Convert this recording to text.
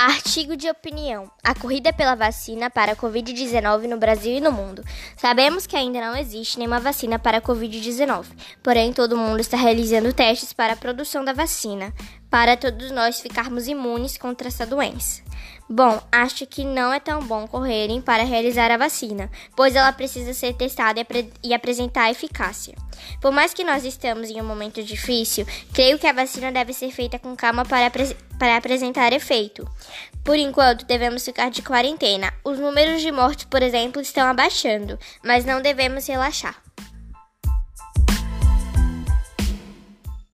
Artigo de opinião: A corrida pela vacina para a Covid-19 no Brasil e no mundo. Sabemos que ainda não existe nenhuma vacina para a Covid-19, porém todo mundo está realizando testes para a produção da vacina, para todos nós ficarmos imunes contra essa doença. Bom, acho que não é tão bom correrem para realizar a vacina, pois ela precisa ser testada e, apre e apresentar eficácia. Por mais que nós estamos em um momento difícil, creio que a vacina deve ser feita com calma para, apre para apresentar efeito. Por enquanto, devemos ficar de quarentena. Os números de mortes, por exemplo, estão abaixando, mas não devemos relaxar.